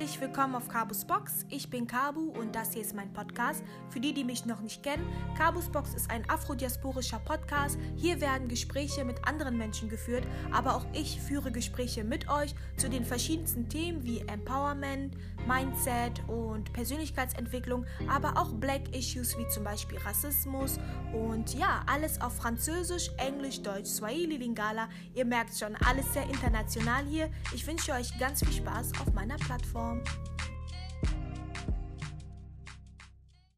Herzlich willkommen auf Kabus Box. Ich bin Kabu und das hier ist mein Podcast. Für die, die mich noch nicht kennen, Kabus Box ist ein afrodiasporischer Podcast. Hier werden Gespräche mit anderen Menschen geführt, aber auch ich führe Gespräche mit euch zu den verschiedensten Themen wie Empowerment, Mindset und Persönlichkeitsentwicklung, aber auch Black Issues wie zum Beispiel Rassismus und ja, alles auf Französisch, Englisch, Deutsch, Swahili, Lingala. Ihr merkt schon, alles sehr international hier. Ich wünsche euch ganz viel Spaß auf meiner Plattform. www.thebrandingcoach.com